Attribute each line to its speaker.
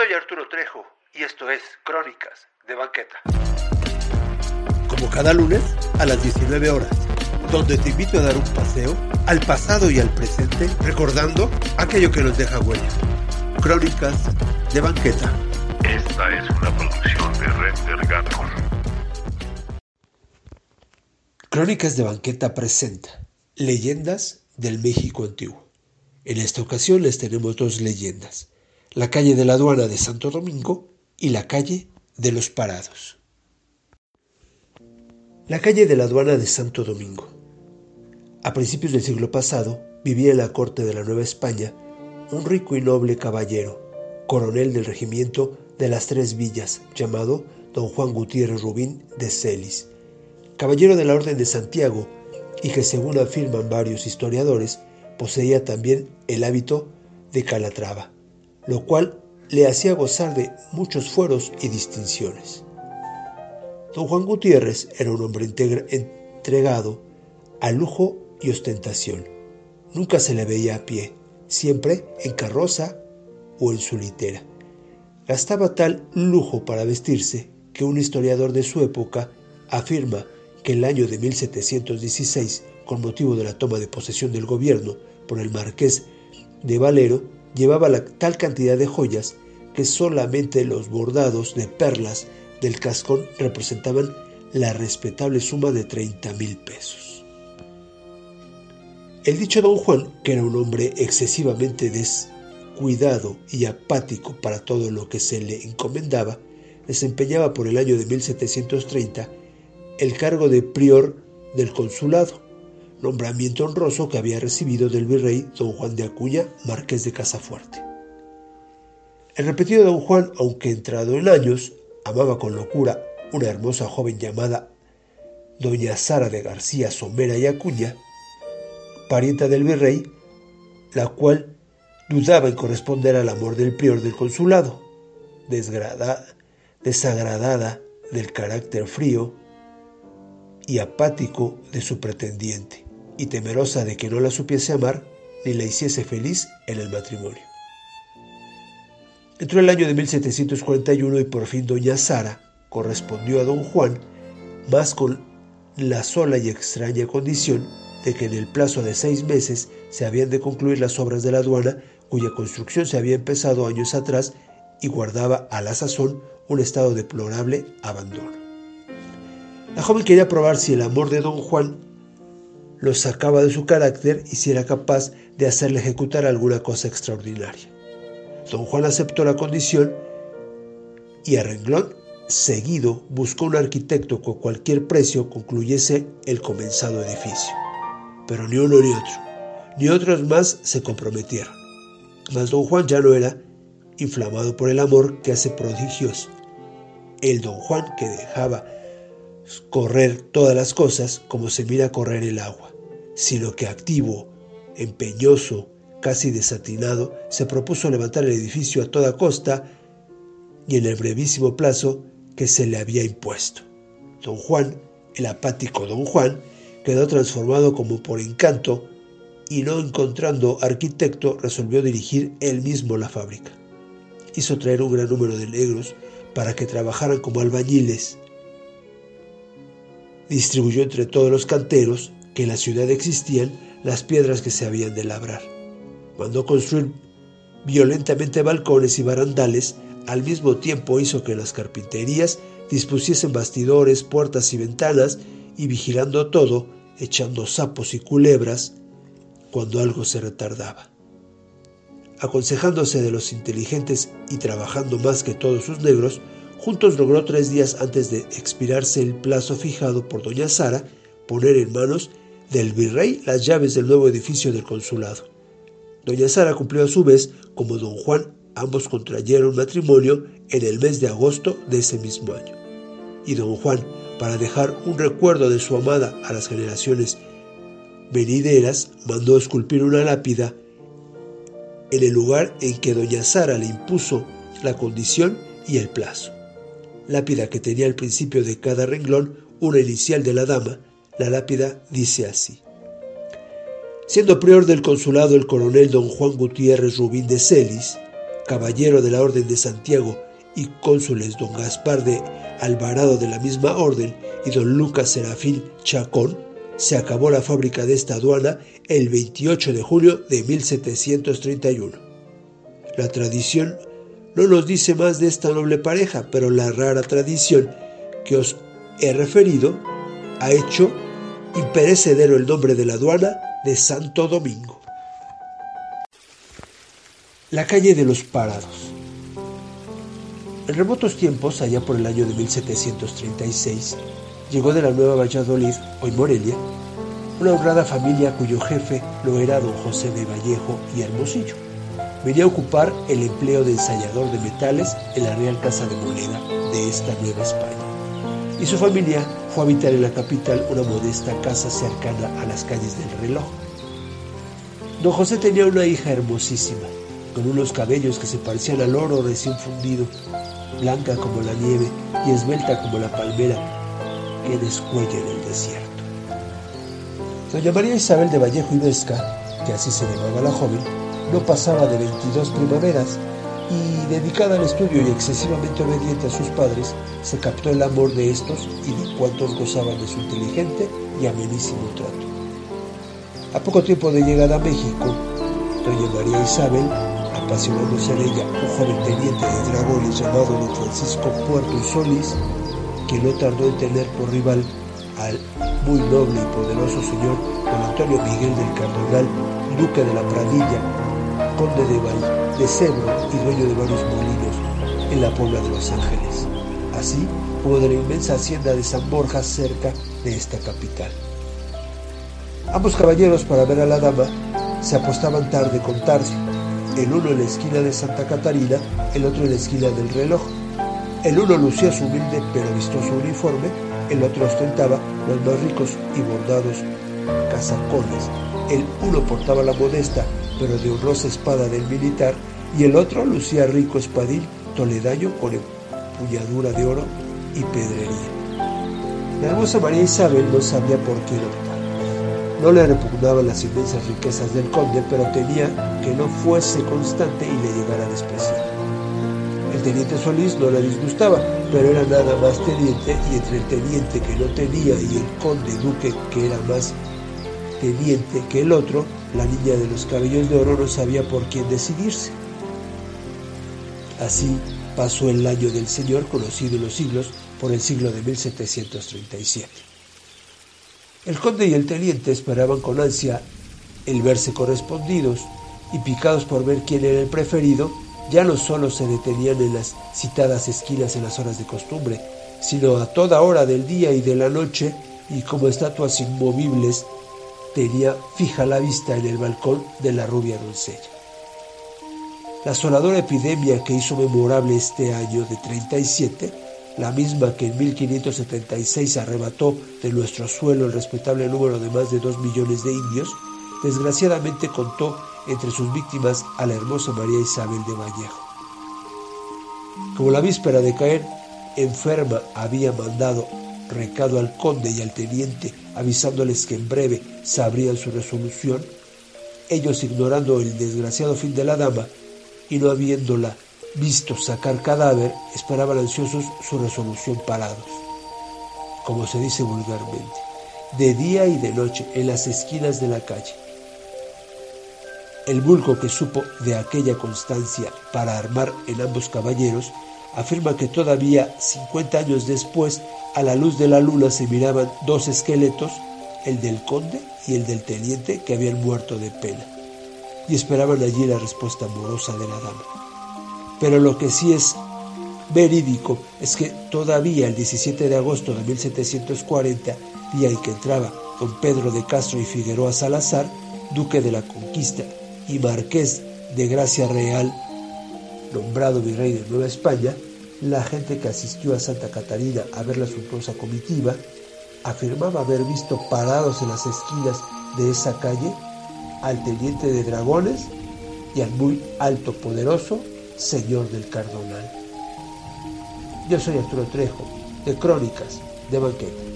Speaker 1: Soy Arturo Trejo y esto es Crónicas de Banqueta.
Speaker 2: Como cada lunes a las 19 horas, donde te invito a dar un paseo al pasado y al presente, recordando aquello que nos deja huella. Crónicas de Banqueta.
Speaker 3: Esta es una producción de Render Gato.
Speaker 2: Crónicas de Banqueta presenta Leyendas del México Antiguo. En esta ocasión les tenemos dos leyendas la calle de la aduana de Santo Domingo y la calle de los Parados. La calle de la aduana de Santo Domingo. A principios del siglo pasado vivía en la corte de la Nueva España un rico y noble caballero, coronel del regimiento de las Tres Villas, llamado don Juan Gutiérrez Rubín de Celis, caballero de la Orden de Santiago y que según afirman varios historiadores, poseía también el hábito de Calatrava lo cual le hacía gozar de muchos fueros y distinciones. Don Juan Gutiérrez era un hombre entregado a lujo y ostentación. Nunca se le veía a pie, siempre en carroza o en su litera. Gastaba tal lujo para vestirse que un historiador de su época afirma que el año de 1716, con motivo de la toma de posesión del gobierno por el marqués de Valero, llevaba la, tal cantidad de joyas que solamente los bordados de perlas del cascón representaban la respetable suma de 30 mil pesos. El dicho don Juan, que era un hombre excesivamente descuidado y apático para todo lo que se le encomendaba, desempeñaba por el año de 1730 el cargo de prior del consulado, nombramiento honroso que había recibido del virrey don Juan de Acuña, marqués de Casafuerte. El repetido don Juan, aunque entrado en años, amaba con locura una hermosa joven llamada doña Sara de García Somera y Acuña, parienta del virrey, la cual dudaba en corresponder al amor del prior del consulado, desagradada del carácter frío y apático de su pretendiente y temerosa de que no la supiese amar ni la hiciese feliz en el matrimonio. Entró el año de 1741 y por fin doña Sara correspondió a don Juan, más con la sola y extraña condición de que en el plazo de seis meses se habían de concluir las obras de la aduana cuya construcción se había empezado años atrás y guardaba a la sazón un estado deplorable abandono. La joven quería probar si el amor de don Juan lo sacaba de su carácter y si era capaz de hacerle ejecutar alguna cosa extraordinaria. Don Juan aceptó la condición y a renglón seguido buscó un arquitecto que a cualquier precio concluyese el comenzado edificio. Pero ni uno ni otro, ni otros más se comprometieron. Mas don Juan ya no era inflamado por el amor que hace prodigios. El don Juan que dejaba correr todas las cosas como se mira correr el agua, sino que activo, empeñoso, casi desatinado, se propuso levantar el edificio a toda costa y en el brevísimo plazo que se le había impuesto. Don Juan, el apático don Juan, quedó transformado como por encanto y no encontrando arquitecto resolvió dirigir él mismo la fábrica. Hizo traer un gran número de negros para que trabajaran como albañiles distribuyó entre todos los canteros que en la ciudad existían las piedras que se habían de labrar. Mandó construir violentamente balcones y barandales, al mismo tiempo hizo que las carpinterías dispusiesen bastidores, puertas y ventanas, y vigilando todo, echando sapos y culebras cuando algo se retardaba. Aconsejándose de los inteligentes y trabajando más que todos sus negros, Juntos logró tres días antes de expirarse el plazo fijado por doña Sara poner en manos del virrey las llaves del nuevo edificio del consulado. Doña Sara cumplió a su vez como don Juan, ambos contrayeron matrimonio en el mes de agosto de ese mismo año. Y don Juan, para dejar un recuerdo de su amada a las generaciones venideras, mandó esculpir una lápida en el lugar en que doña Sara le impuso la condición y el plazo lápida que tenía al principio de cada renglón una inicial de la dama, la lápida dice así. Siendo prior del consulado el coronel don Juan Gutiérrez Rubín de Celis, caballero de la Orden de Santiago y cónsules don Gaspar de Alvarado de la misma orden y don Lucas Serafín Chacón, se acabó la fábrica de esta aduana el 28 de julio de 1731. La tradición no nos dice más de esta noble pareja, pero la rara tradición que os he referido ha hecho imperecedero el nombre de la aduana de Santo Domingo. La calle de los Parados. En remotos tiempos, allá por el año de 1736, llegó de la Nueva Valladolid, hoy Morelia, una honrada familia cuyo jefe lo era don José de Vallejo y Hermosillo. Venía a ocupar el empleo de ensayador de metales en la Real Casa de Moneda de esta Nueva España. Y su familia fue a habitar en la capital una modesta casa cercana a las calles del reloj. Don José tenía una hija hermosísima, con unos cabellos que se parecían al oro recién fundido blanca como la nieve y esbelta como la palmera que descuella en el desierto. Doña María Isabel de Vallejo y Vesca, que así se llamaba la joven, no pasaba de 22 primaveras y, dedicada al estudio y excesivamente obediente a sus padres, se captó el amor de estos y de cuantos gozaban de su inteligente y amenísimo trato. A poco tiempo de llegada a México, doña María Isabel apasionándose en ella un joven teniente de dragones llamado don Francisco Puerto y Solís, que no tardó en tener por rival al muy noble y poderoso señor don Antonio Miguel del Cardenal, duque de la Pradilla, conde de Val, de Cebro y dueño de varios molinos en la Puebla de Los Ángeles, así como de la inmensa hacienda de San Borja cerca de esta capital. Ambos caballeros para ver a la dama se apostaban tarde con Tarcio, el uno en la esquina de Santa Catarina, el otro en la esquina del reloj. El uno lucía su humilde pero vistoso uniforme, el otro ostentaba los más ricos y bordados casacones. El uno portaba la modesta pero de honrosa espada del militar y el otro lucía rico espadín toledaño con empuñadura de oro y pedrería. La hermosa María Isabel no sabía por qué optar. No le repugnaban las inmensas riquezas del conde, pero temía que no fuese constante y le llegara a despreciar. El teniente Solís no le disgustaba, pero era nada más teniente y entre el teniente que no tenía y el conde duque que era más teniente que el otro, la niña de los cabellos de oro no sabía por quién decidirse. Así pasó el año del Señor conocido en los siglos por el siglo de 1737. El conde y el teniente esperaban con ansia el verse correspondidos y picados por ver quién era el preferido, ya no solo se detenían en las citadas esquinas en las horas de costumbre, sino a toda hora del día y de la noche, y como estatuas inmovibles, tenía fija la vista en el balcón de la rubia doncella. La asoladora epidemia que hizo memorable este año de 37 la misma que en 1576 arrebató de nuestro suelo el respetable número de más de dos millones de indios, desgraciadamente contó entre sus víctimas a la hermosa María Isabel de Vallejo. Como la víspera de caer, enferma había mandado recado al conde y al teniente avisándoles que en breve sabrían su resolución, ellos ignorando el desgraciado fin de la dama y no habiéndola visto sacar cadáver, esperaban ansiosos su resolución parados, como se dice vulgarmente, de día y de noche en las esquinas de la calle. El vulgo que supo de aquella constancia para armar en ambos caballeros afirma que todavía 50 años después, a la luz de la luna se miraban dos esqueletos, el del conde y el del teniente que habían muerto de pena, y esperaban allí la respuesta amorosa de la dama. Pero lo que sí es verídico es que todavía el 17 de agosto de 1740, día en que entraba don Pedro de Castro y Figueroa Salazar, duque de la Conquista y marqués de Gracia Real, nombrado virrey de Nueva España, la gente que asistió a Santa Catarina a ver la suntuosa comitiva afirmaba haber visto parados en las esquinas de esa calle al teniente de dragones y al muy alto poderoso señor del Cardonal. Yo soy Arturo Trejo, de Crónicas de Banquete.